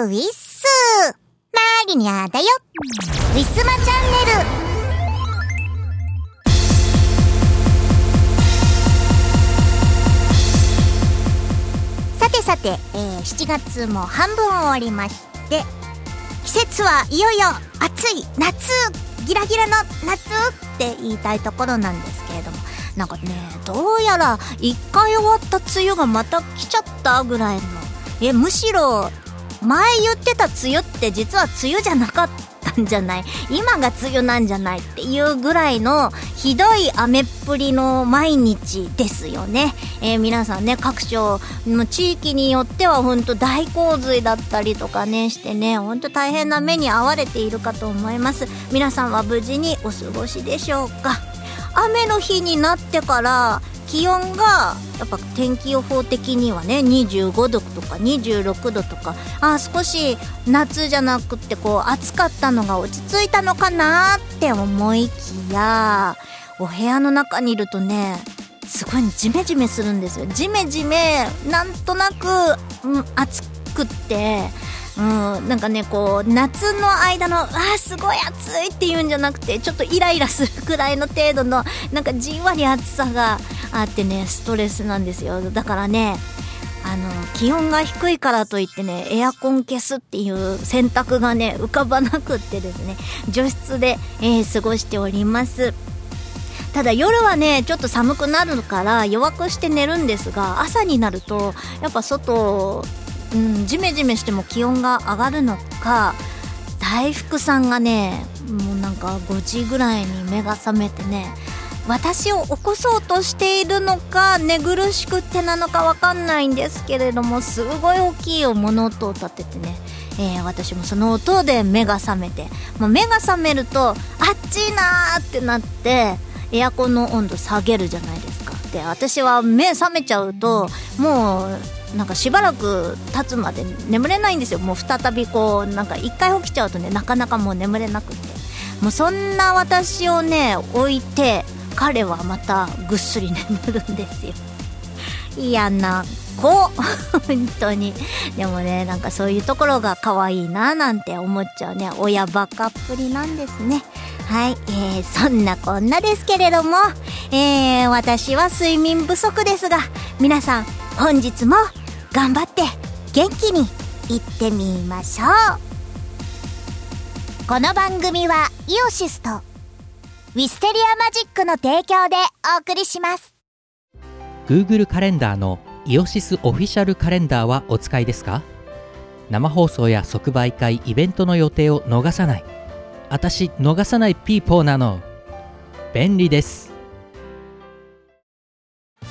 ウィッスマリニャだよ。ウィスマチャンネル。さてさて、えー、7月も半分終わりまして季節はいよいよ暑い夏ギラギラの夏って言いたいところなんですけれどもなんかねどうやら一回終わった梅雨がまた来ちゃったぐらいのえむしろ前言ってた梅雨って実は梅雨じゃなかったんじゃない？今が梅雨なんじゃないっていうぐらいのひどい雨っぷりの毎日ですよね、えー、皆さんね各所の地域によっては本当大洪水だったりとかねしてね本当大変な目に遭われているかと思います。皆さんは無事にお過ごしでしょうか？雨の日になってから気温がやっぱ天気予報的にはね25度とか26度とかあ少し夏じゃなくてこう暑かったのが落ち着いたのかなって思いきやお部屋の中にいるとねすごいジメジメするんですよ。ジメジメなんとなく、うん、暑くってうん、なんかねこう夏の間のあーすごい暑いっていうんじゃなくてちょっとイライラするくらいの程度のなんかじんわり暑さがあってねストレスなんですよ。だからねあの気温が低いからといってねエアコン消すっていう選択がね浮かばなくってですね除湿で、えー、過ごしております。ただ夜はねちょっと寒くなるから弱くして寝るんですが朝になるとやっぱ外うん、ジメジメしても気温が上がるのか大福さんがねもうなんか5時ぐらいに目が覚めてね私を起こそうとしているのか寝苦しくってなのか分かんないんですけれどもすごい大きい物音を立ててね、えー、私もその音で目が覚めて、まあ、目が覚めるとあっちいなーってなってエアコンの温度下げるじゃないですか。で私は目覚めちゃうともうなんかしばらく経つまで眠れないんですよ。もう再びこうなんか一回起きちゃうとねなかなかもう眠れなくて。もうそんな私をね置いて彼はまたぐっすり眠るんですよ。嫌な子。本当に。でもねなんかそういうところが可愛いななんて思っちゃうね。親バカっぷりなんですね。はい、えー、そんなこんなですけれども、えー、私は睡眠不足ですが皆さん本日も頑張って元気にいってみましょう。この番組はイオシスとウィステリアマジックの提供でお送りします。Google カレンダーのイオシスオフィシャルカレンダーはお使いですか？生放送や即売会イベントの予定を逃さない。私逃さないピーポーなの。便利です。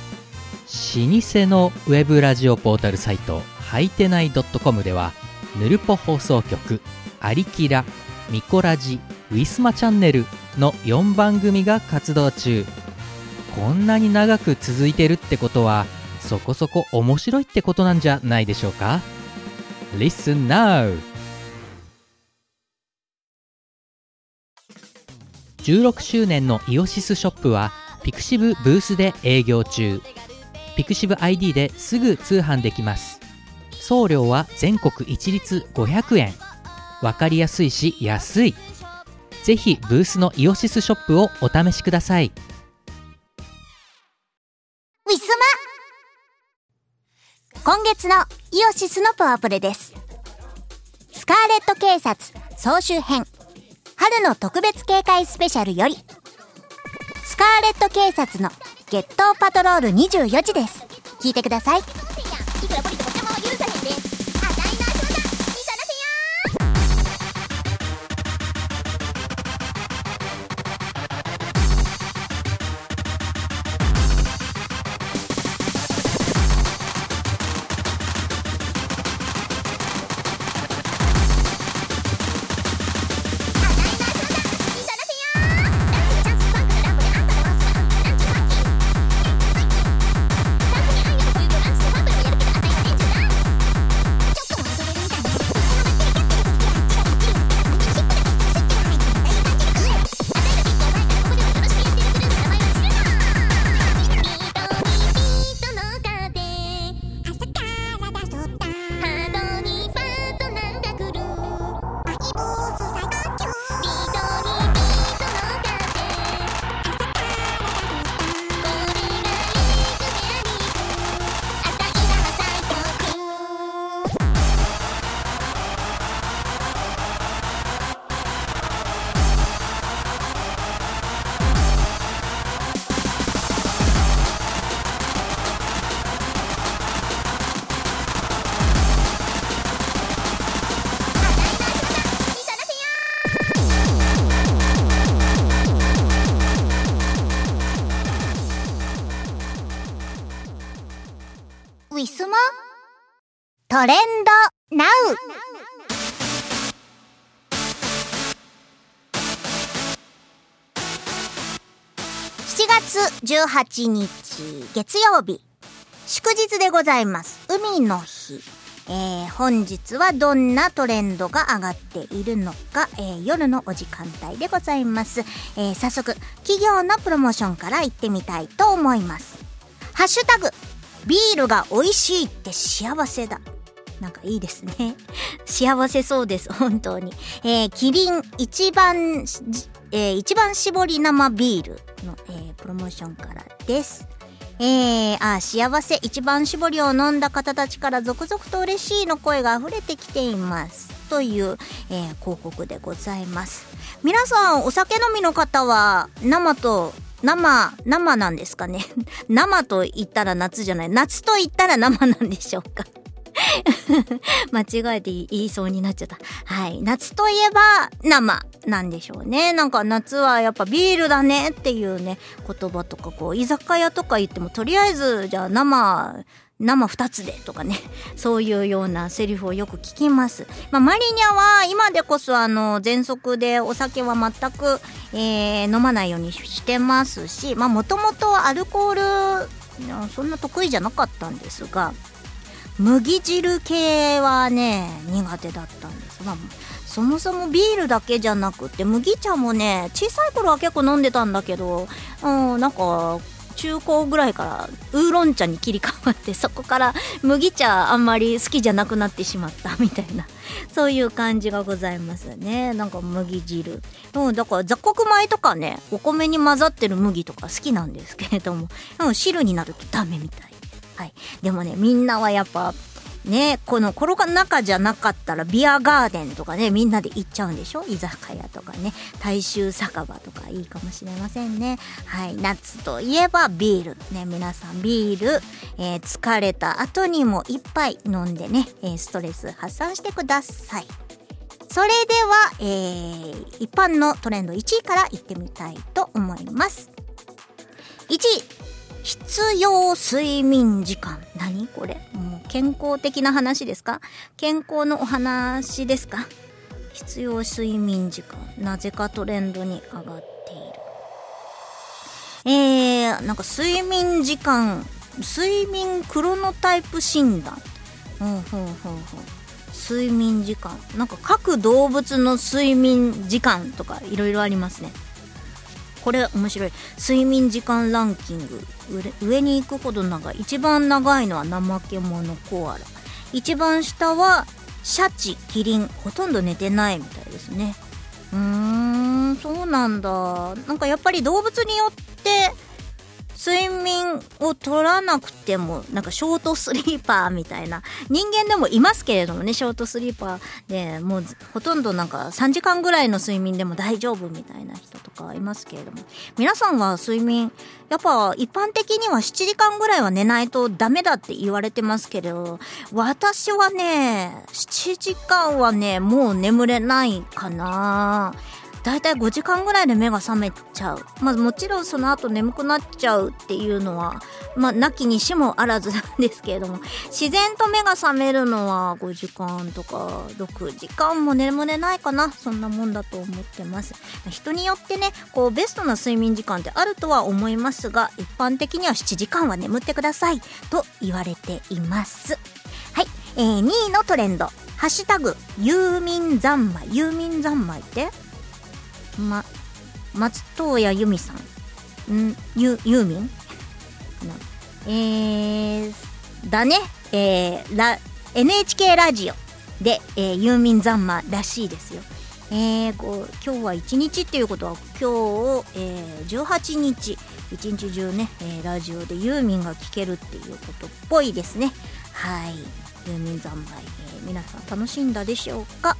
老舗のウェブラジオポータルサイトはいてない .com ではぬるぽ放送局「アリキラ」「ミコラジ」「ウィスマチャンネル」の4番組が活動中。こんなに長く続いてるってことはそこそこ面白いってことなんじゃないでしょうか？Listen now! 16周年のイオシスショップはピクシブブースで営業中。ピクシブ ID ですぐ通販できます。送料は全国一律500円。わかりやすいし安い。ぜひブースのイオシスショップをお試しください。ウィスマ。今月のイオシスのパワープレです。スカーレット警察総集編。春の特別警戒スペシャルより。スカーレット警察のゲットパトロール24時です。聞いてください。トレンドナウ7月18日月曜日祝日でございます。海の日。えー、本日はどんなトレンドが上がっているのか、えー、夜のお時間帯でございます、えー、早速企業のプロモーションから行ってみたいと思います。ハッシュタグビールが美味しいって幸せだなんかいいですね。幸せそうです、本当に。えー、キリン一番、えー、一番搾り生ビールの、えー、プロモーションからです。えー、あ、幸せ一番搾りを飲んだ方たちから続々と嬉しいの声が溢れてきています。という、えー、広告でございます。皆さん、お酒飲みの方は生と生、生なんですかね 生と言ったら夏じゃない。夏と言ったら生なんでしょうか 間違えて言いそうになっちゃった。はい。夏といえば生なんでしょうね。なんか夏はやっぱビールだねっていうね、言葉とかこう、居酒屋とか行ってもとりあえずじゃあ生、生2つでとかね、そういうようなセリフをよく聞きます。まあ、マリニャは今でこそあの、喘息でお酒は全く、えー、飲まないようにしてますし、まあもともとアルコール、そんな得意じゃなかったんですが、麦汁系はね苦手だったんです、まあ、そもそもビールだけじゃなくて麦茶もね小さい頃は結構飲んでたんだけど、うん、なんか中高ぐらいからウーロン茶に切り替わってそこから麦茶あんまり好きじゃなくなってしまったみたいな そういう感じがございますね。なんか麦汁。うんだから雑穀米とかねお米に混ざってる麦とか好きなんですけれども、うん、汁になるとダメみたいはい。でもね、みんなはやっぱ、ね、このコロナ禍じゃなかったらビアガーデンとかね、みんなで行っちゃうんでしょ？居酒屋とかね、大衆酒場とかいいかもしれませんね。はい。夏といえばビール。ね、皆さんビール、えー、疲れた後にも一杯飲んでね、え、ストレス発散してください。それでは、えー、一般のトレンド1位からいってみたいと思います。1位、必要睡眠時間。何？これもう健康的な話ですか？健康のお話ですか？必要睡眠時間。なぜかトレンドに上がっている。えー、なんか睡眠時間、睡眠クロノタイプ診断。ほうほうほうほう。睡眠時間。なんか各動物の睡眠時間とかいろいろありますね。これ面白い。睡眠時間ランキング。上に行くほど長い一番長いのは怠け者コアラ。一番下はシャチキリンほとんど寝てないみたいですね。うーんそうなんだ。なんかやっぱり動物によって睡眠を取らなくてもなんかショートスリーパーみたいな。人間でもいますけれどもねショートスリーパーでもうほとんどなんか3時間ぐらいの睡眠でも大丈夫みたいな人とかいますけれども。皆さんは睡眠やっぱ一般的には7時間ぐらいは寝ないとダメだって言われてますけど私はね7時間はねもう眠れないかな。大体5時間ぐらいで目が覚めちゃう。まあもちろんその後眠くなっちゃうっていうのは、まあなきにしもあらずなんですけれども、自然と目が覚めるのは5時間とか6時間も眠れないかな。そんなもんだと思ってます。人によってね、こうベストな睡眠時間ってあるとは思いますが、一般的には7時間は眠ってくださいと言われています。はい。えー、2位のトレンド。ハッシュタグ、ユーミン三昧。ユーミン三昧って？ま、松任谷由実さん。ん？ユユーミン？かな。えー、だね。えー、ラ、NHK ラジオで、えー、ユーミン三昧らしいですよ。えー、こう今日は1日っていうことは今日、えー、18日一日中ね、えー、ラジオでユーミンが聴けるっていうことっぽいですね。はい。ユーミン三昧、えー、皆さん楽しんだでしょうか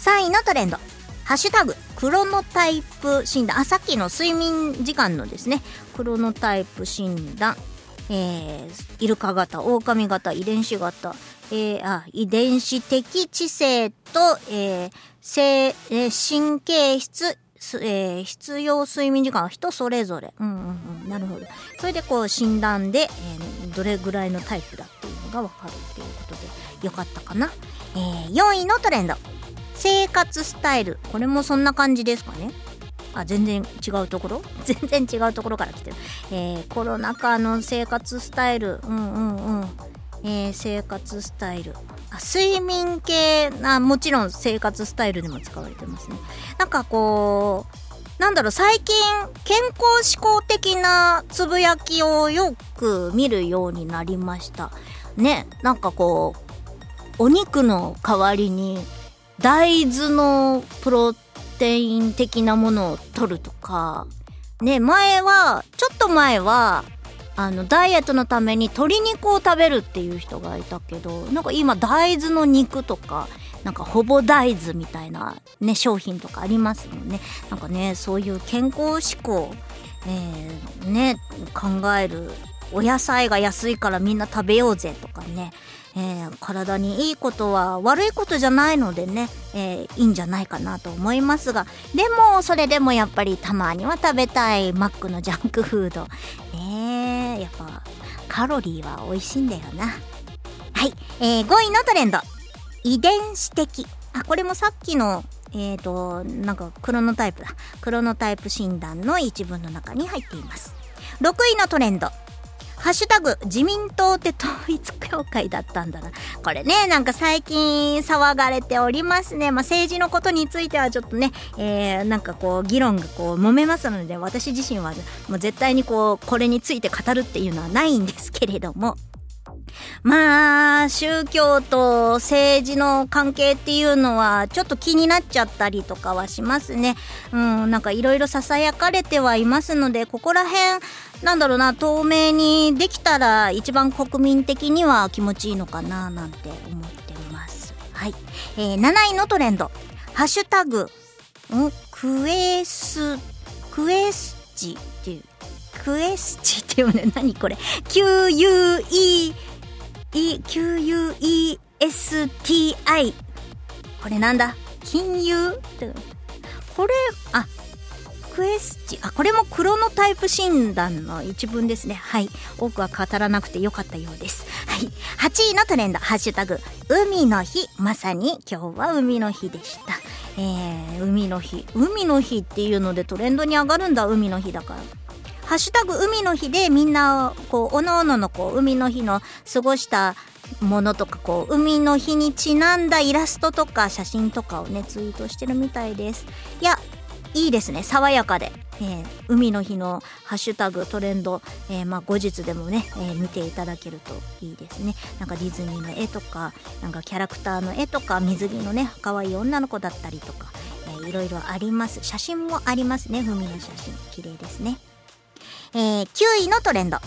？3位のトレンド。ハッシュタグ、クロノタイプ診断。あ、さっきの睡眠時間のですね、クロノタイプ診断。えー、イルカ型、狼型、遺伝子型、えー、あ、遺伝子的知性と、えー、性、えー、神経質、えー、必要睡眠時間は人それぞれ。うんうんうん。なるほど。それでこう診断で、えー、どれぐらいのタイプだっていうのがわかるっていうことでよかったかな。えー、4位のトレンド。生活スタイル。これもそんな感じですかね。あ、全然違うところ？全然違うところから来てる。えー、コロナ禍の生活スタイル。うんうんうん。えー、生活スタイル。あ、睡眠系あ、もちろん生活スタイルでも使われてますね。なんかこう、なんだろう、最近、健康志向的なつぶやきをよく見るようになりました。ね、なんかこう、お肉の代わりに、大豆のプロテイン的なものを取るとか、ね、前は、ちょっと前は、あの、ダイエットのために鶏肉を食べるっていう人がいたけど、なんか今大豆の肉とか、なんかほぼ大豆みたいなね、商品とかありますもんね。なんかね、そういう健康志向、えー、ね、考えるお野菜が安いからみんな食べようぜとかね、えー、体にいいことは悪いことじゃないのでね、えー、いいんじゃないかなと思いますがでもそれでもやっぱりたまには食べたいマックのジャンクフードねやっぱカロリーは美味しいんだよなはい、えー、5位のトレンド遺伝子的。あ、これもさっきの、えっ、ー、と、なんか、クロノタイプだ。クロノタイプ診断の一文の中に入っています。6位のトレンド。ハッシュタグ、自民党って統一協会だったんだな。これね、なんか最近騒がれておりますね。まあ、政治のことについてはちょっとね、えー、なんかこう、議論がこう、揉めますので、私自身はもう絶対にこう、これについて語るっていうのはないんですけれども、まあ、宗教と政治の関係っていうのはちょっと気になっちゃったりとかはしますね。うん、なんかいろいろ囁かれてはいますので、ここら辺、なんだろうな、透明にできたら一番国民的には気持ちいいのかななんて思ってます。はい。えー、7位のトレンド。ハッシュタグ、ん？クエス、クエスチっていう、クエスチっていうね、何これ ?QUE E-Q-U-E-S-T-I これなんだ？金融？ってこれあクエスチあこれもクロノタイプ診断の一文ですね。はい。多くは語らなくてよかったようです。はい。8位のトレンド。ハッシュタグ海の日。まさに今日は海の日でした。えー、海の日。海の日っていうのでトレンドに上がるんだ。海の日だから。ハッシュタグ海の日でみんな、こう、おのおののこう、海の日の過ごしたものとか、こう、海の日にちなんだイラストとか写真とかをね、ツイートしてるみたいです。いや、いいですね。爽やかで。えー、海の日のハッシュタグトレンド、えー、まあ後日でもね、えー、見ていただけるといいですね。なんかディズニーの絵とか、なんかキャラクターの絵とか、水着のね、可愛い女の子だったりとか、えー、いろいろあります。写真もありますね。海の写真。綺麗ですね。えー、9位のトレンド。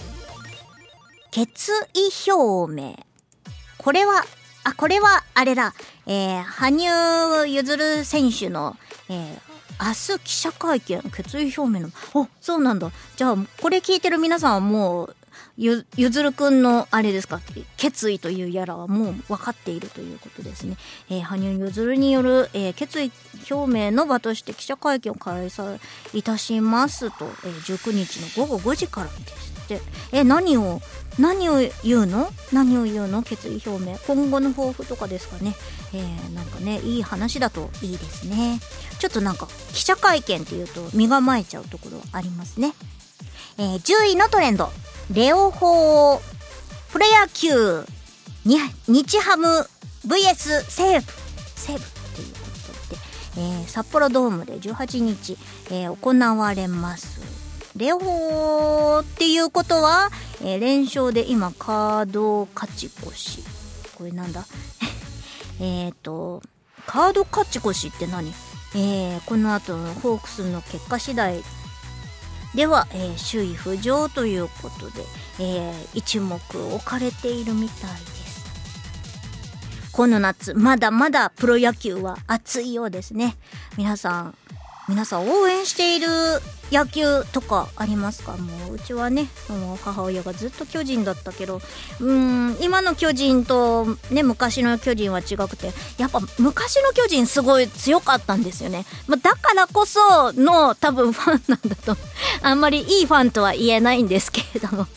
決意表明。これは、あ、これは、あれだ。えー、羽生結弦選手の、えー、明日記者会見、決意表明の、あ、そうなんだ。じゃあ、これ聞いてる皆さんはもう、ゆ、ずるくんの、あれですか、決意というやらはもう分かっているということですね。えー、羽生結弦による、えー、決意表明の場として記者会見を開催いたしますと、えー、19日の午後5時からですって。え、何を、何を言うの？何を言うの？決意表明。今後の抱負とかですかね。えー、なんかね、いい話だといいですね。ちょっとなんか、記者会見っていうと身構えちゃうところありますね。えー、10位のトレンド。レオホー、プロ野球、日ハム VS 西武、西武ということで、えー、札幌ドームで18日、えー、行われます。レオホーっていうことは、えー、連勝で今カード勝ち越し。これなんだ？えっと、カード勝ち越しって何？えー、この後のホークスの結果次第では、えー、首位浮上ということで、えー、一目置かれているみたいです。この夏、まだまだプロ野球は熱いようですね。皆さん、皆さん応援している野球とかありますか？もううちはねもう母親がずっと巨人だったけど。うん今の巨人とね昔の巨人は違くてやっぱ昔の巨人すごい強かったんですよね、ま、だからこその多分ファンなんだと。あんまりいいファンとは言えないんですけれども。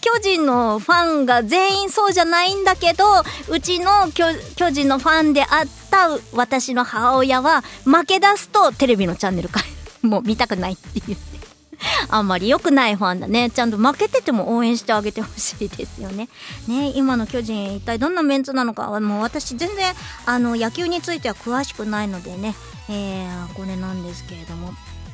巨人のファンが全員そうじゃないんだけどうちの巨人のファンであった私の母親は負け出すとテレビのチャンネルから もう見たくないって言って。あんまり良くないファンだね。ちゃんと負けてても応援してあげてほしいですよね。ね今の巨人一体どんなメンツなのかもう私全然あの野球については詳しくないのでね、えー、これなんですけれども。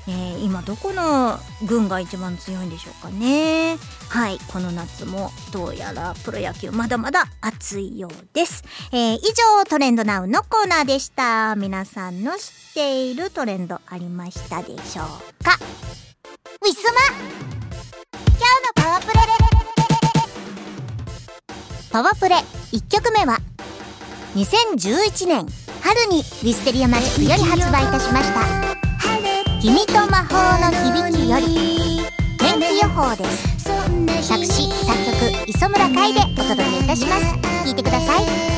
えー、今どこの軍が一番強いんでしょうかね？はいこの夏もどうやらプロ野球まだまだ熱いようです、えー、以上トレンドナウのコーナーでした。皆さんの知っているトレンドありましたでしょうか？ウィスマ今日のパワープレパワープレ1曲目は2011年春にウィステリアマジックより発売いたしました。君と魔法の響きより天気予報です。作詞作曲磯村海でお届けいたします。聞いてください。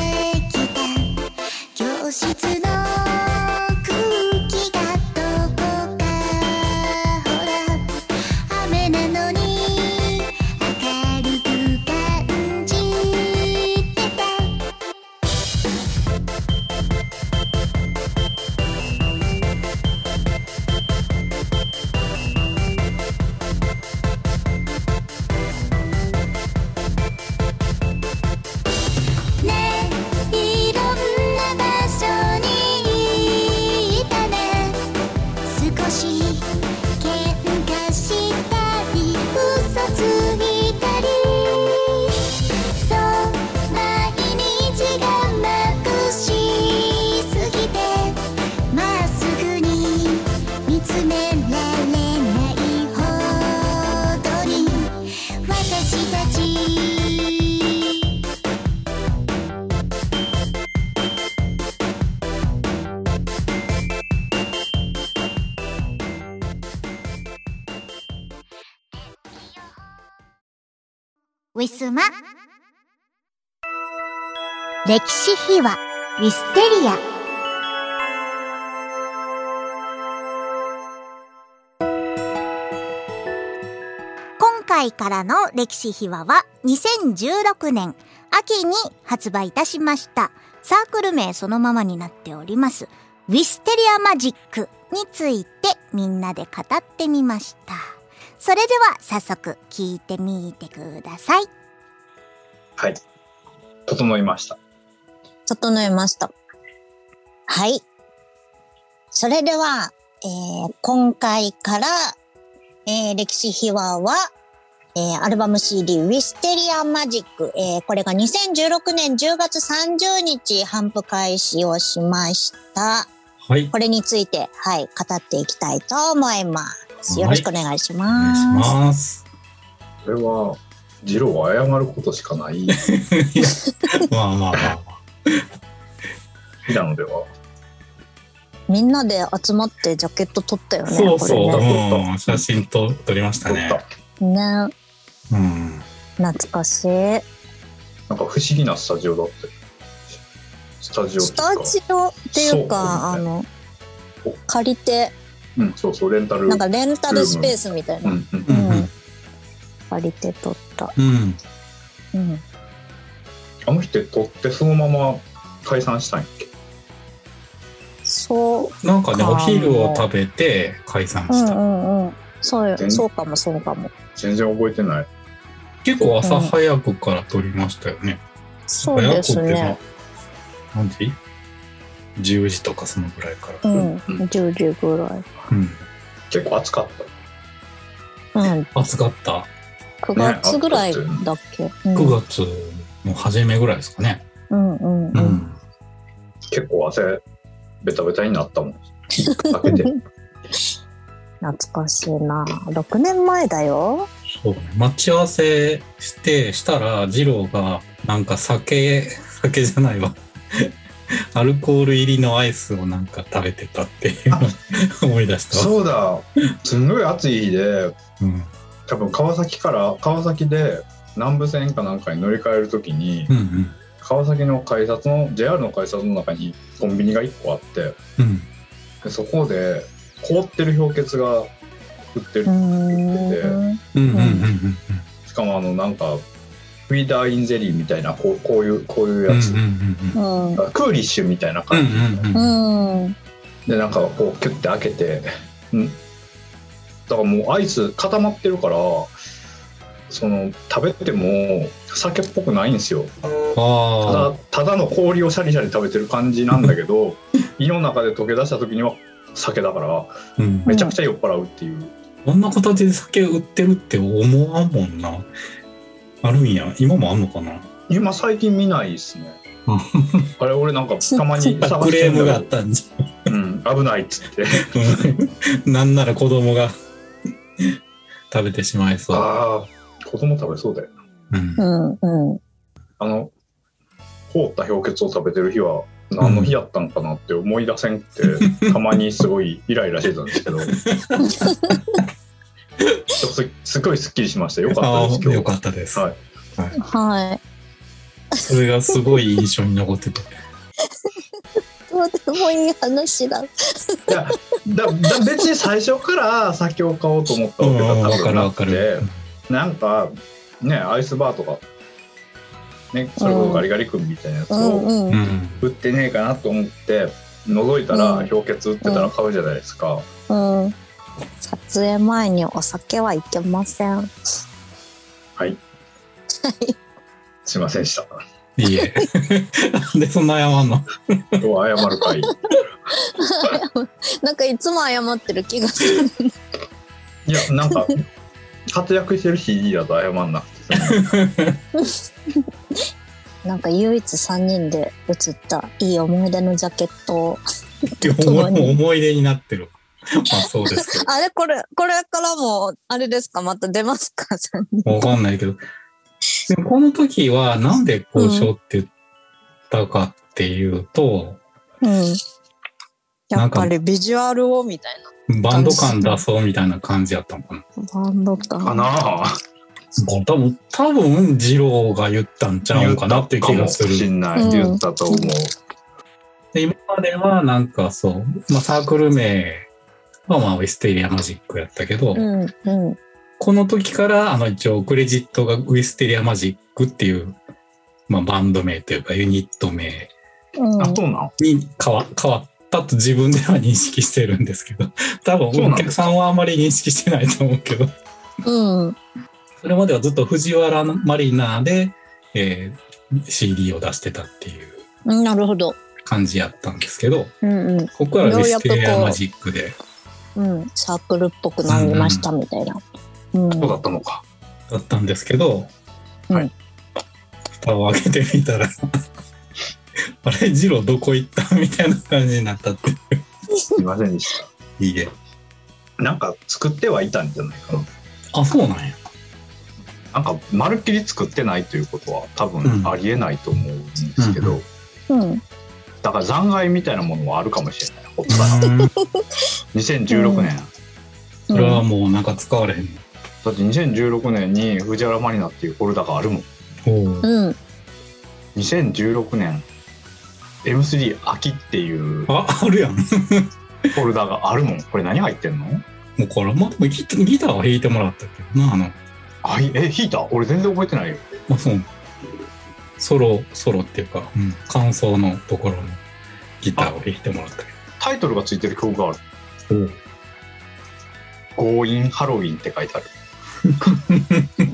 歴史秘話ウィステリア。今回からの歴史秘話は2016年秋に発売いたしました。サークル名そのままになっております。ウィステリアマジックについてみんなで語ってみました。それでは早速聞いてみてください。はい。整いました。整えました。はい。それでは、えー今回から、えー歴史秘話は、えーアルバム CD ウィステリアマジック、えーこれが2016年10月30日頒布開始をしました。はい。これについて、はい、語っていきたいと思います。はいよろしくお願いしお願ます。いします。これは、ジローは謝ることしかない。まあまあまあ。平野では？みんなで集まってジャケット撮ったよね。そうそう、これねうん、写真と撮りましたね。ねうん。懐かしい。なんか不思議なスタジオだって。スタジオっスていうかタジオっていうか、そうあのお、借りて、うん、そうそう、レンタル。なんかレンタルスペースみたいな。うん、うんう。んうん借りて撮った。うん。うん。あの人撮ってそのまま解散したんやっけ？そう。なんかね、かお昼を食べて解散うんした。うんうん。そうよ全そうかもそうかも。全然覚えてない。結構朝早くから撮りましたよね。そうです早くってね。まあ何時 ?10 時とかそのぐらいから。うん。うん10時ぐらい。うん。結構暑かった。うん。暑かった。9月ぐらいだっけ？うん9月の初めぐらいですかね。うんうんううん。ん。結構汗、ベタベタになったもん。かけて。懐かしいな。6年前だよ。そうね。待ち合わせして、したら、二郎が、なんか酒、酒じゃないわ。アルコール入りのアイスをなんか食べてたっていう思い出したわ。そうだ。すんごい暑い日で、うん。多分川崎から、川崎で南武線かなんかに乗り換えるときに、うんうん。川崎の改札の JR の改札の中にコンビニが1個あってうん。でそこで凍ってる氷結が売ってるうーん。うんうんうんうんしかもあのなんかウィーダーインゼリーみたいなこうこういうこういうやつ。クーリッシュみたいなうん感じ、うんうんうん。でなんかこうキュッて開けて、うん、だからもうアイス固まってるからその食べても酒っぽくないんですよ。たあだただの氷をシャリシャリ食べてる感じなんだけど 胃の中で溶け出した時には酒だからあ、うん、めちゃくちゃ酔っ払うっていう、こんな形で酒売ってるって思わんもんな。あるんや。今もあんのかな？今最近見ないですね。あれ俺なんかたまに探クレームがあったんじうん、危ないっつって。なんなら子供が食べてしまいそう、ああ子供食べそうだよ。うん。うん。うん。あの凍った氷結を食べてる日は何の日やったんかなって思い出せんくて、たまにすごいイライラしてたんですけど。すすごいすっきりしました。よかったあです今日あよかったです、はい。はい。それがすごい印象に残ってて。どうでもいい話だ。いやだだ別に最初から酒を買おうと思ったわけがうんわ多分なかるわかくてるなんかねアイスバーとかねそれこそガリガリ君みたいなやつうをんうん。うん売ってねえかなと思って覗いたらうん氷結売ってたら買うじゃないですか、うん。撮影前にお酒はいけません。はいすいませんでしたいいえなんでそんな謝んの？今日は謝る会 なんかいつも謝ってる気がする。いやなんか活躍してる CD だと謝んなくてなんか唯一三人で写ったいい思い出のジャケットを。思い思い出になってるまあそうです あれこれ、これからも、あれですか？また出ますか？わかんないけど。でもこの時はなんで交渉って言ったかっていうと、うん。やっぱりビジュアルをみたいバンド感出そうみたいな感じやったのかな。な。バンド感。かな多分、多分、二郎が言ったんちゃうんかなって気がする。言ったかもしんない、うん言ったと思うで今まではなんかそう、まあサークル名はまあウィステリアマジックやったけど、うん、うん。この時からあの一応クレジットがウィステリアマジックっていう、まあバンド名というかユニット名うんあそうなん？に変わ変わったと自分では認識してるんですけど、多分お客さんはあまり認識してないと思うけど、うん。それまではずっと藤原マリナーで、えー CD を出してたっていうなるほど。感じやったんですけど、うんうん。ここからウィステリようやくこうアマジックでうん。サークルっぽくなりましたみたいな。うん。そうだったのかだったんですけど、はい蓋を開けてみたら、あれ、ジローどこ行った？みたいな感じになったって。すいませんでしたいいえ。なんか作ってはいたんじゃないかなあ、そうなんや。なんかまるっきり作ってないということは多うん分ありえないと思うんですけど、うんうん。だから残骸みたいなものはあるかもしれないほったら2016年、それはもうなんか使われへん。だって2016年に藤原マリナっていうフォルダがあるもんうん。2016年 M3 秋っていうフあ、あるやん。もォルダがあるもん。これ何入ってんの？うこれ、まあ、でもギタギターは弾いてもらったけどな、あの、あいえ弾いた？俺全然覚えてないよ。まあ、そう。ソロ、ソロっていうか、うん、感想のところのギターを弾いてもらったけタイトルがついてる曲がある。ど。「強引ハロウィン」って書いてある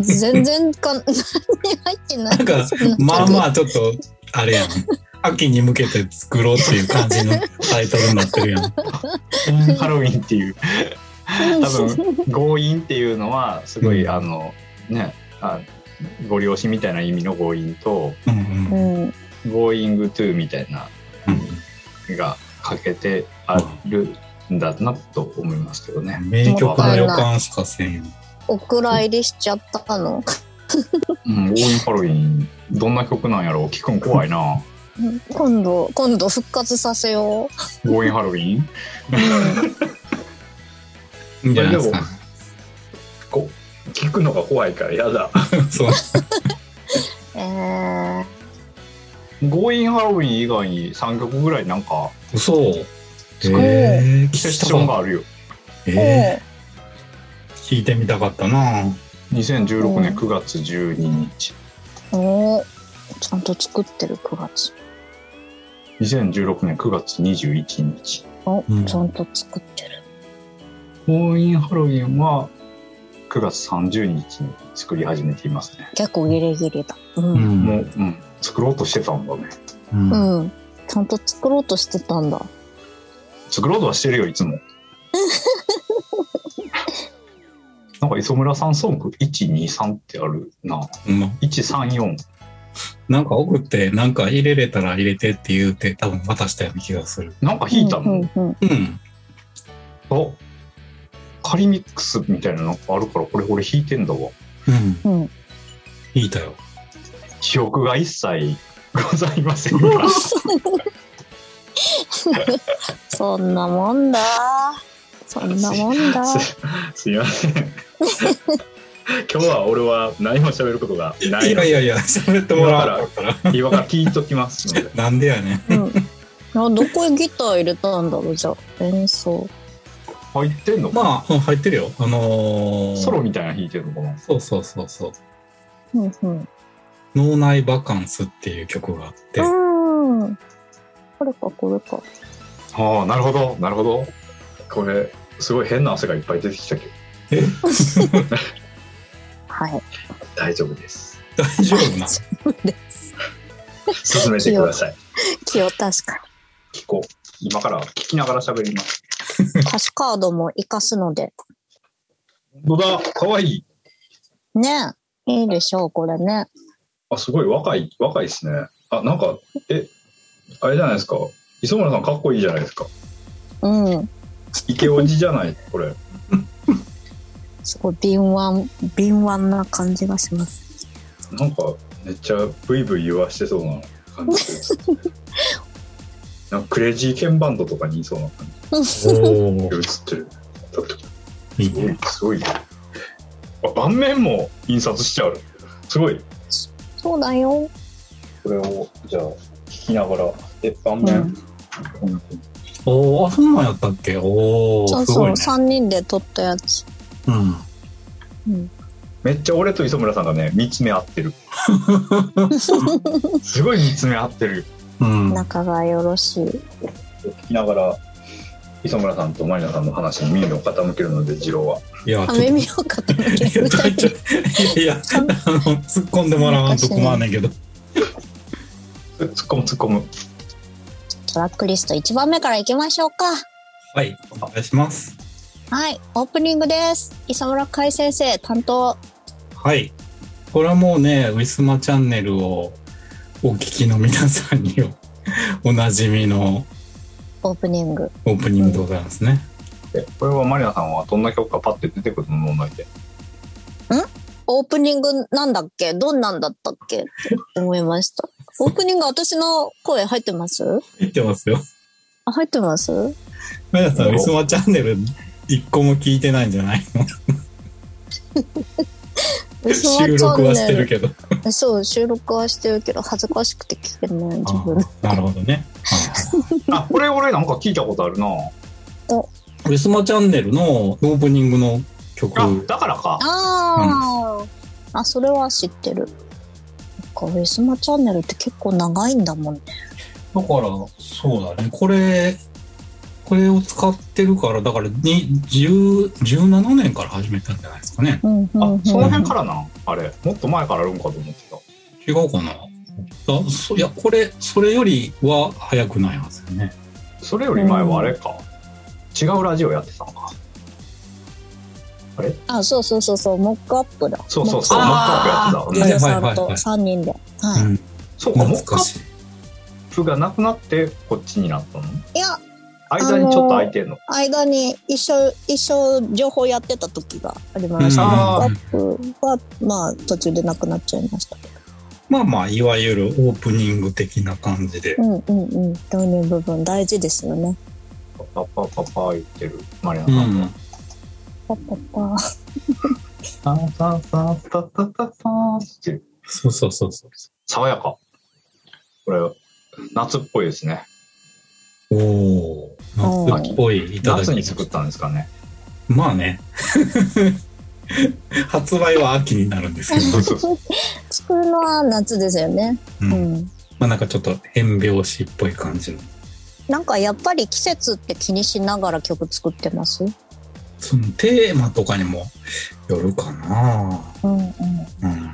全然か、何入ってない。なんかまあまあちょっと、あれやん。秋に向けて作ろうっていう感じのタイトルになってるやん。ハロウィンっていう 多分強引っていうのはすごい、うんあのねあご利用しみたいな意味の強引とうんううんん。going to みたいなうんがかけてあるんだなと思いますけどね。名曲の予感しかせんよ。お蔵入りしちゃったの？うん、強引ハロウィンどんな曲なんやろ？う聞くん怖いな。今度、今度復活させよ強引ハロウィン？う。いいんじゃないですか。こ聞くのが怖いからやだ。そう。えー、強引ハロウィン以外に3曲ぐらいなんか嘘。そうえー、セッションがあるよ。えー、聞いてみたかったな。2016年うん9月12日。おーちゃんと作ってる9月。2016年9月21日。お、うんちゃんと作ってる。ホーインハロウィンは9月30日に作り始めていますね。結構ギリギリだ。う。うんんもう、うん、作ろうとしてたんだね。うんうん。ちゃんと作ろうとしてたんだ。作ろうとはしてるよ、いつも。なんか磯村さんソング123ってあるな。うん134。なんか送って、なんか入れれたら入れてって言うて、多分渡したような気がする。なんか弾いたの、うんうんうん。あ仮ミックスみたいなのがあるから、これ俺弾いてんだわ。うん。うん。うん。いいたよ。記憶が一切ございませんが。そんなもんだ。そんなもんだ。すすいません。今日は俺は何も喋ることがないいやいやいや、喋ってもらわなかったら。今から聞いときますので。なんでやねん。うん。あどこへギター入れたんだろうじゃあ演奏。入ってんの？まあ、うん入ってるよ。あのー、ソロみたいなの弾いてるのかな？そうそうそうそう。うんうん。脳内バカンスっていう曲があって、うん。これかこれか。ああ、なるほど、なるほど。これ、すごい変な汗がいっぱい出てきたけど、え はい。大丈夫です。大丈夫なです。進めてください。気を確か聞こう。今から聞きながら喋ります。に。歌詞カードも活かすので。本当だ、かわいい。ねいいでしょう、これね。あ、すごい若い、若いですね。あ、なんか、え、あれじゃないですか。磯村さんかっこいいじゃないですか。うん。池おじじゃない、これ。すごい敏腕、敏腕な感じがします。なんか、めっちゃブイブイ言わしてそうな感じです。なんかクレイジーケンバンドとかにいそうな感じで映ってる。すごいね。、すごい。あ、盤面も印刷してある。すごい。そうだよ。これを、じゃあ、聞きながら、え、盤面、うんおー、あ、そんなんやったっけ？おー、そうそう、ね。3人で撮ったやつ。うん。うん。めっちゃ俺と磯村さんがね、見つめ合ってる。すごい見つめ合ってる。うん。仲がよろしい。聞きながら、磯村さんとマリナさんの話に耳を傾けるので、次郎は。いや、耳を傾けいや、る。大丈夫。いや、あの、突っ込んでもらわんと困んねんけど。突っ込む突っ込む。トラックリスト1番目からいきましょうか。はい、お願いします。はい、オープニングです。磯村海先生担当。はい。これはもうね、ウィスマチャンネルをお聞きの皆さんにおなじみのオープニング。オープニングでございますね。えこれはマリナさんはどんな曲かパッて出てくるの問題で。オープニングなんだっけ？どんなんだったっけ？って思いました。オープニング私の声入ってます？入ってますよ。あ、入ってます？皆さん、ウィスマチャンネル一個も聞いてないんじゃないの？収録はしてるけど。ど。そう、収録はしてるけど、恥ずかしくて聞けない自分。あなるほどね。あ、これ俺なんか聞いたことあるな。ウィスマチャンネルのオープニングの曲。あ、だからか。ああ、あ、それは知ってる。なんかウェスマチャンネルって結構長いんだもんね。だから、そうだね。これ、これを使ってるから、だからに、10 17年から始めたんじゃないですかね。うんうんうんあ、その辺からな。あれ。もっと前からあるんかと思ってた。違うかな？あそいや、これ、それよりは早くないはずよね。それより前はあれか。違うラジオやってたのか。あれ？あ、そうそうそうそう、モックアップだ。そうそうそう。モモッックアップやってた。クアップ。さんとはいはいはいはい3人で。はい。うん。そうか、モックア。ップがなくなってこっちになったの？いや、間にちょっと空いてんの。間に一緒、一緒情報やってた時がありました。うんは、まあ、途中でなくなっちゃいましたけまあまあ、いわゆるオープニング的な感じで。ど。うんうんうん。導入部分大事ですよね。パパパパ言ってるマリナうさんが。ん。パパパ。サーサーサーサーサーサーサーってそうそうそうそう。爽やか。これ、夏っぽいですね。おお夏っぽいいただき夏に作ったんですかね。まあね。発売は秋になるんですけど、作るのは夏ですよね。ううんん。まあなんかちょっと変拍子っぽい感じの。なんかやっぱり季節って気にしながら曲作ってます？そのテーマとかにもよるかな。うんうん。うん。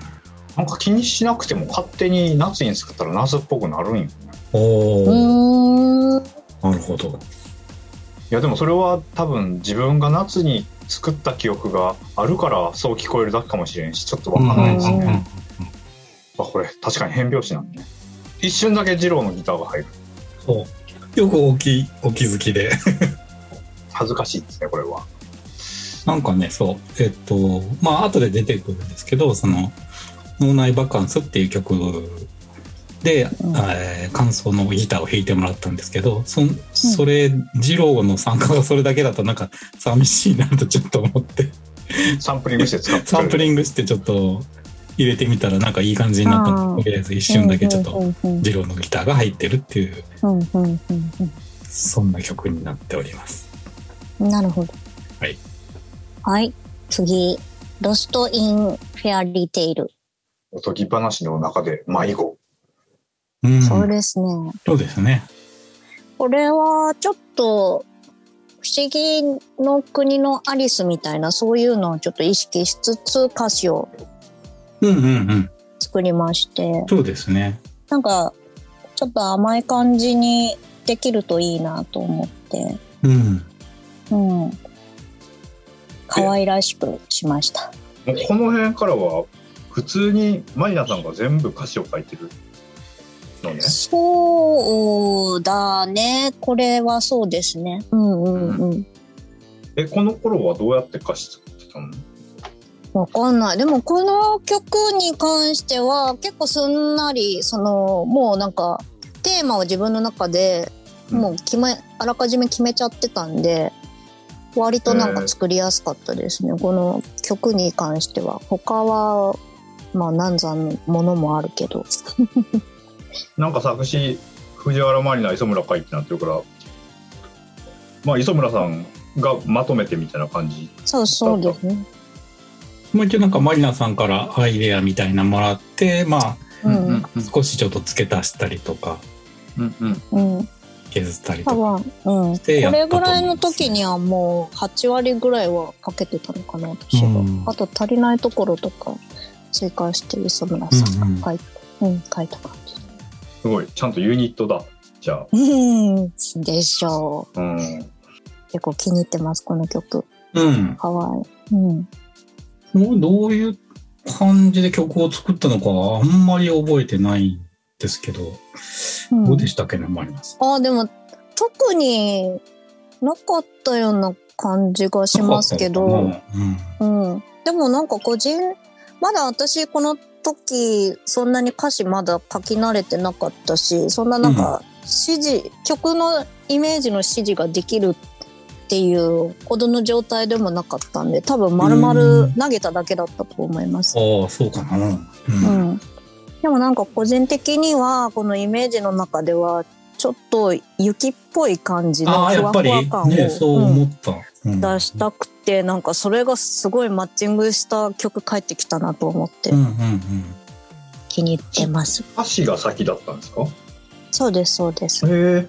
なんか気にしなくても勝手に夏に作ったら夏っぽくなるんよねお。なるほど。いやでもそれは多分自分が夏に作った記憶があるからそう聞こえるだけかもしれんしちょっとわかんないですうんね、あこれ確かに変拍子なんだね一瞬だけ二郎のギターが入るそう。よくおきお気づきで。恥ずかしいですねこれはなんかね、そう。えっと、まあ後で出てくるんですけど、その、脳内バカンスっていう曲で、うんえー感想のギターを弾いてもらったんですけど、そんそれ、二郎の参加がそれだけだとなんか寂しいなとちょっと思って、サンプリングして使ってサンプリングしてちょっと入れてみたらなんかいい感じになったとりあえず一瞬だけちょっとうんうん二郎のギターが入ってるっていう、うんうんうんそんな曲になっております。うんなるほど。はい。はい。次。 Lost in Fairy Tale。おとぎ話の中で迷子うん、そうですね。そうですね。これはちょっと不思議の国のアリスみたいなそういうのをちょっと意識しつつ歌詞をうんうんうん。作りましてそうですね。なんかちょっと甘い感じにできるといいなと思ってうん。うん可愛らしくしましたこの辺からは普通にマリナさんが全部歌詞を書いてるのねそうだねこれはそうですねうんうんうんえこの頃はどうやって歌詞作ってたの？わかんない。でもこの曲に関しては結構すんなり、その、もうなんか、テーマを自分の中でもう決め、あらかじめ決めちゃってたんで、割となんか作りやすかったですね。この曲に関しては。他は、まあ難産のものもあるけど。なんか作詞藤原マリナ磯村海ってなってるからまあ磯村さんがまとめてみたいな感じそうそうですね。もう一応なんかマリナさんからアイデアみたいなのもらって、まあ、うん。少しちょっと付け足したりとか、うんうんうん。削ったりと多か。分、うん。こてやったれぐらいの時にはもう8割ぐらいはかけてたのかな、私は。うんあと足りないところとか追加して磯村さんが書いて、うん、書いた感じ。すごいちゃんとユニットだじゃあうん、でしょう。うん結構気に入ってます、この曲。うん。かわいい。うん。もうどういう感じで曲を作ったのかはあんまり覚えてないんですけど、うんどうでしたっけね、マリナさん。あ、でも、特になかったような感じがしますけど、うん。うん。でもなんか個人、まだ私この時、そんなに歌詞まだ書き慣れてなかったし、そんななんか指示、曲のイメージの指示ができるっていうほどの状態でもなかったんで、多分丸々投げただけだったと思います。ああ、そうかな。うん。うん。でもなんか個人的には、このイメージの中では、ちょっと雪っぽい感じのふわやっぱり？ふわ感を、ね、そううん思った。うん出したくて、なんかそれがすごいマッチングした曲返ってきたなと思ってうんうんうん。気に入ってます。歌詞が先だったんですか？そうです、そうです。へ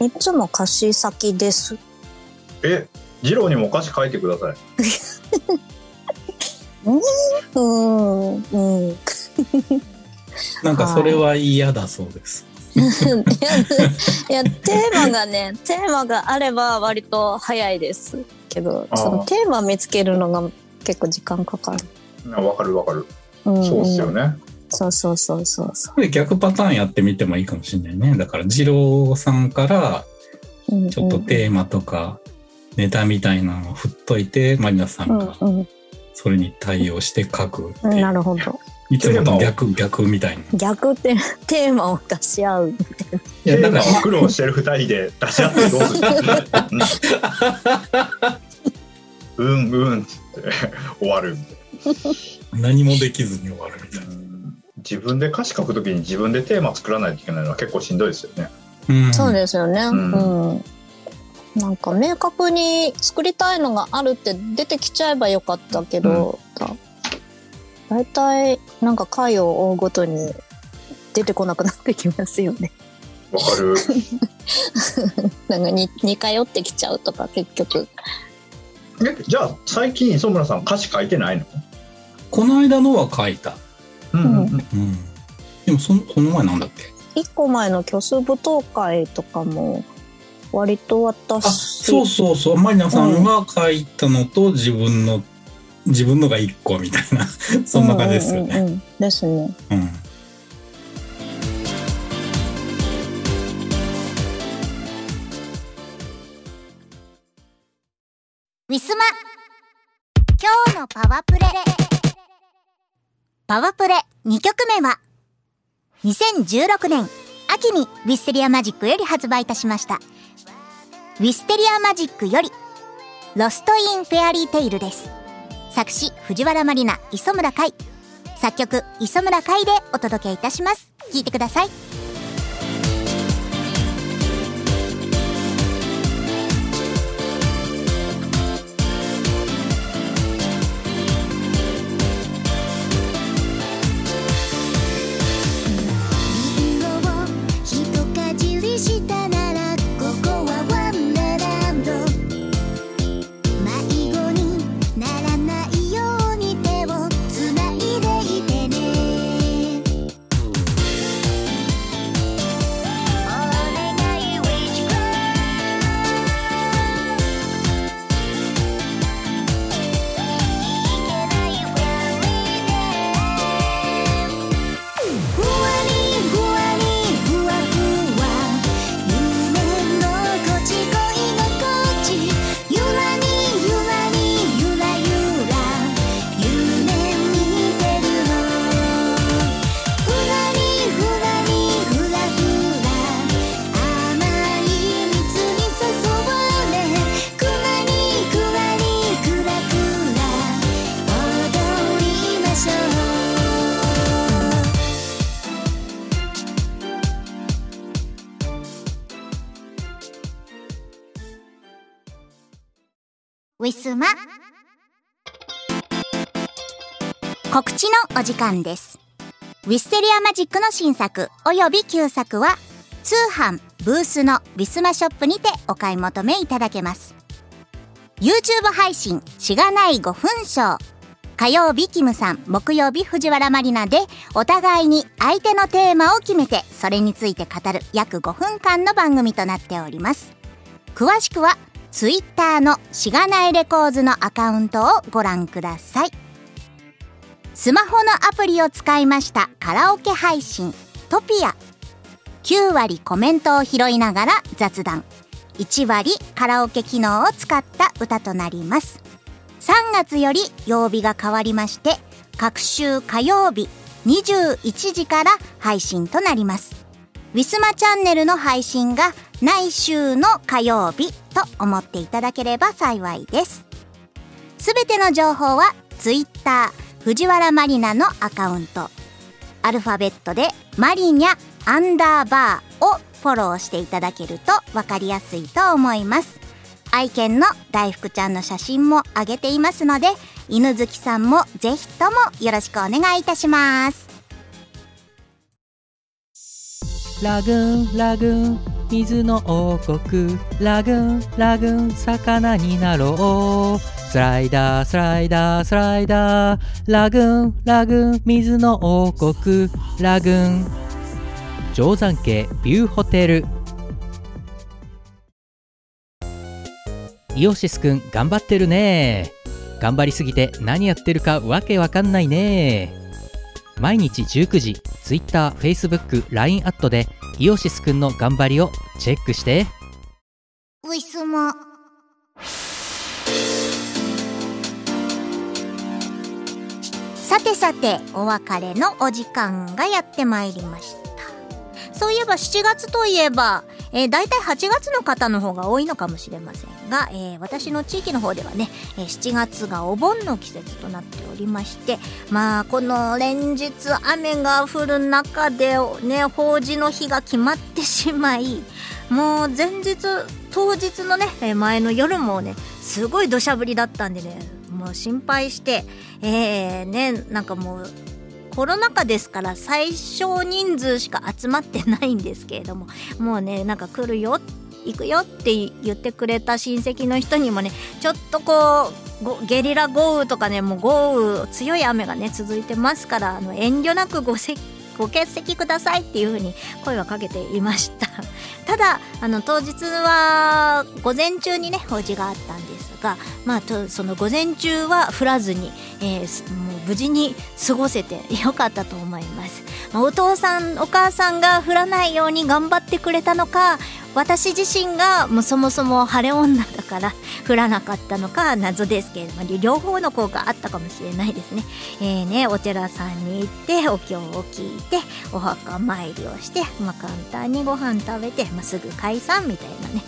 いつも歌詞先です。ええ二郎にも歌詞書いてください うん、うん。なんかそれは嫌だそうです。いや、いやテーマがね、テーマがあれば割と早いですけど、そのテーマ見つけるのが結構時間かかる。あわかるわかるうんうんそうっすよねそうそうそうそうそこれ逆パターンやってみてもいいかもしれないね。だから、二郎さんからう。うんちょっとテーマとかネタみたいなのを振っといて、マリナさんがうんうんそれに対応して書くってうん、いうなるほど。いつもと逆、逆みたいな。逆って テーマを出し合う。いや、テーマだから、を苦労してる二人で出し合ってどうする？うん うんっつって終わるみたい何もできずに終わるみたいな自分で歌詞書くときに自分でテーマ作らないといけないのは結構しんどいですよねな。うんそうですよね。ううんん。なんか明確に作りたいのがあるって出てきちゃえばよかったけど、だ大体なんか回を追うごとに出てこなくなってきますよね。わかる。なんかに似通ってきちゃうとか結局。え、じゃあ最近磯村さん歌詞書いてないの？この間のは書いた。うんうんうん。うん。でもその、その前なんだっけ？一個前の虚数舞踏会とかも割とあ、私そうそうそう。マリナさんが書いたのと自分の、自分のが一個みたいな、そんな感じですよね。うんうんうんですね。うん。ウィスマ今日のパワプレパワプレ2曲目は2016年秋にウィステリアマジックより発売いたしましたウィステリアマジックより Lost in Fairy Tale です作詞藤原まりな磯村海。作曲磯村海でお届けいたします。聴いてください。お時間です。ウィステリアマジックの新作および旧作は通販ブースのウィスマショップにてお買い求めいただけます。YouTube 配信しがない5分ショー火曜日キムさん木曜日藤原マリナでお互いに相手のテーマを決めてそれについて語る約5分間の番組となっております。詳しくは Twitter のしがないレコーズのアカウントをご覧ください。スマホのアプリを使いました。カラオケ配信。トピア。9割コメントを拾いながら雑談。1割カラオケ機能を使った歌となります。3月より曜日が変わりまして各週火曜日21時から配信となります。ウィスマチャンネルの配信が来週の火曜日と思っていただければ幸いです。すべての情報は Twitter 藤原マリナのアカウント。アルファベットでマリニャアンダーバーをフォローしていただけるとわかりやすいと思います。愛犬の大福ちゃんの写真もあげていますので犬好きさんもぜひともよろしくお願いいたします。ラグーンラグーン水の王国。ラグーンラグーン魚になろう。スライダースライダースライダー。ラグーンラグーン水の王国。ラグーン。定山家ビューホテル。イオシスくん頑張ってるね。頑張りすぎて何やってるかわけわかんないね。毎日19時 Twitter、Facebook、LINE アットでイオシスくんの頑張りをチェックして。ウィスマさてさてお別れのお時間がやってまいりました。そういえば7月といえば、えー、大体8月の方の方が多いのかもしれませんが、えー私の地域の方ではね、えー7月がお盆の季節となっておりましてまあこの連日雨が降る中でね法事の日が決まってしまいもう前日当日のね前の夜もねすごい土砂降りだったんでねもう心配してえー、ねなんかもうコロナ禍ですから最小人数しか集まってないんですけれどももうねなんか来るよ行くよって言ってくれた親戚の人にもねちょっとこうゲリラ豪雨とかねもう豪雨強い雨がね続いてますからあの遠慮なくごせご欠席くださいっていう風に声はかけていました。ただあの当日は午前中にね法事があったんですがまあとその午前中は降らずに、えーもう無事に過ごせて よかったと思います、まあお父さんお母さんが降らないように頑張ってくれたのか私自身がもうそもそも晴れ女だから 降らなかったのか謎ですけれども両方の効果あったかもしれないですね。えーねお寺さんに行ってお経を聞いてお墓参りをして、まあ、簡単にご飯食べて、まあ、すぐ解散みたいなね。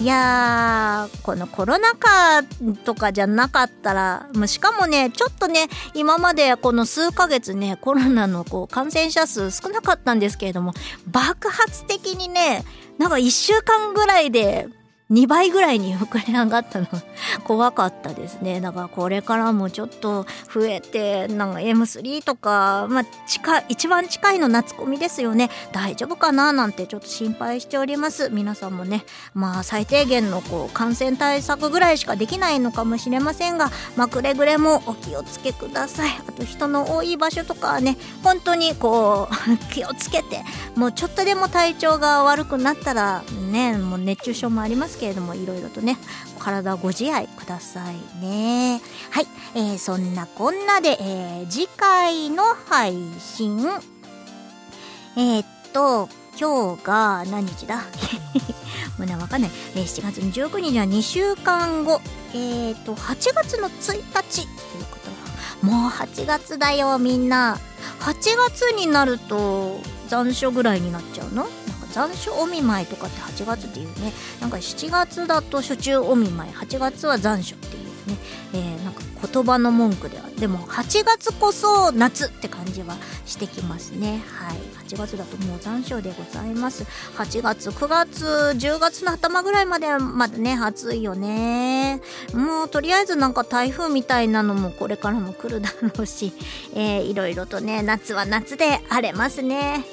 いやーこのコロナ禍とかじゃなかったらもうしかもねちょっとね今までこの数ヶ月ねコロナのこう感染者数少なかったんですけれども爆発的にねなんか1週間ぐらいで2倍ぐらいに膨れ上がったの。が 怖かったですね。だからこれからもちょっと増えてなんか M3 とか、まあ、近い一番近いの夏コミですよね。大丈夫かな？なんてちょっと心配しております。皆さんもねまあ最低限のこう感染対策ぐらいしかできないのかもしれませんが、まあ、くれぐれもお気をつけください。あと人の多い場所とかはね本当にこう 気をつけてもうちょっとでも体調が悪くなったらねもう熱中症もありますけけれどもいろいろとね体ご自愛くださいね。はい、えーそんなこんなで、えー次回の配信。えーっと今日が何日だ？もうねわかんない、えー7月の19日は2週間後。えーっと8月の1日ということはもう8月だよみんな。8月になると残暑ぐらいになっちゃうの？残暑お見舞いとかって8月っていうね。なんか7月だと暑中お見舞い8月は残暑っていうね、えーなんか言葉の文句ではでも8月こそ夏って感じはしてきますね。はい。8月だともう残暑でございます。8月9月10月の頭ぐらいまではまだね暑いよね。もうとりあえずなんか台風みたいなのもこれからも来るだろうし、えーいろいろとね夏は夏で荒れますね。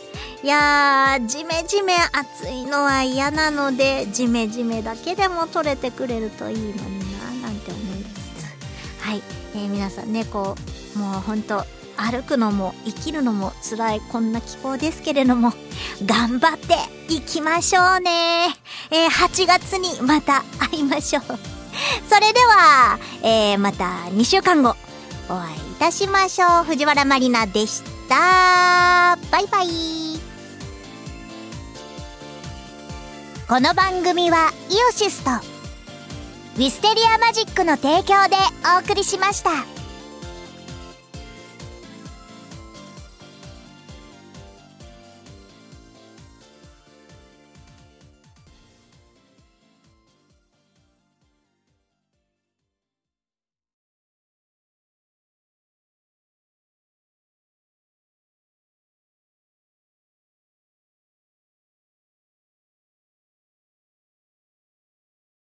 いやージメジメ暑いのは嫌なのでジメジメだけでも取れてくれるといいのにえー皆さんねこうもうほんと歩くのも生きるのも辛いこんな気候ですけれども頑張っていきましょうね、えー8月にまた会いましょう。それでは、えーまた2週間後お会いいたしましょう。藤原まりなでした。バイバイ。この番組はイオシスとウィステリアマジックの提供でお送りしました。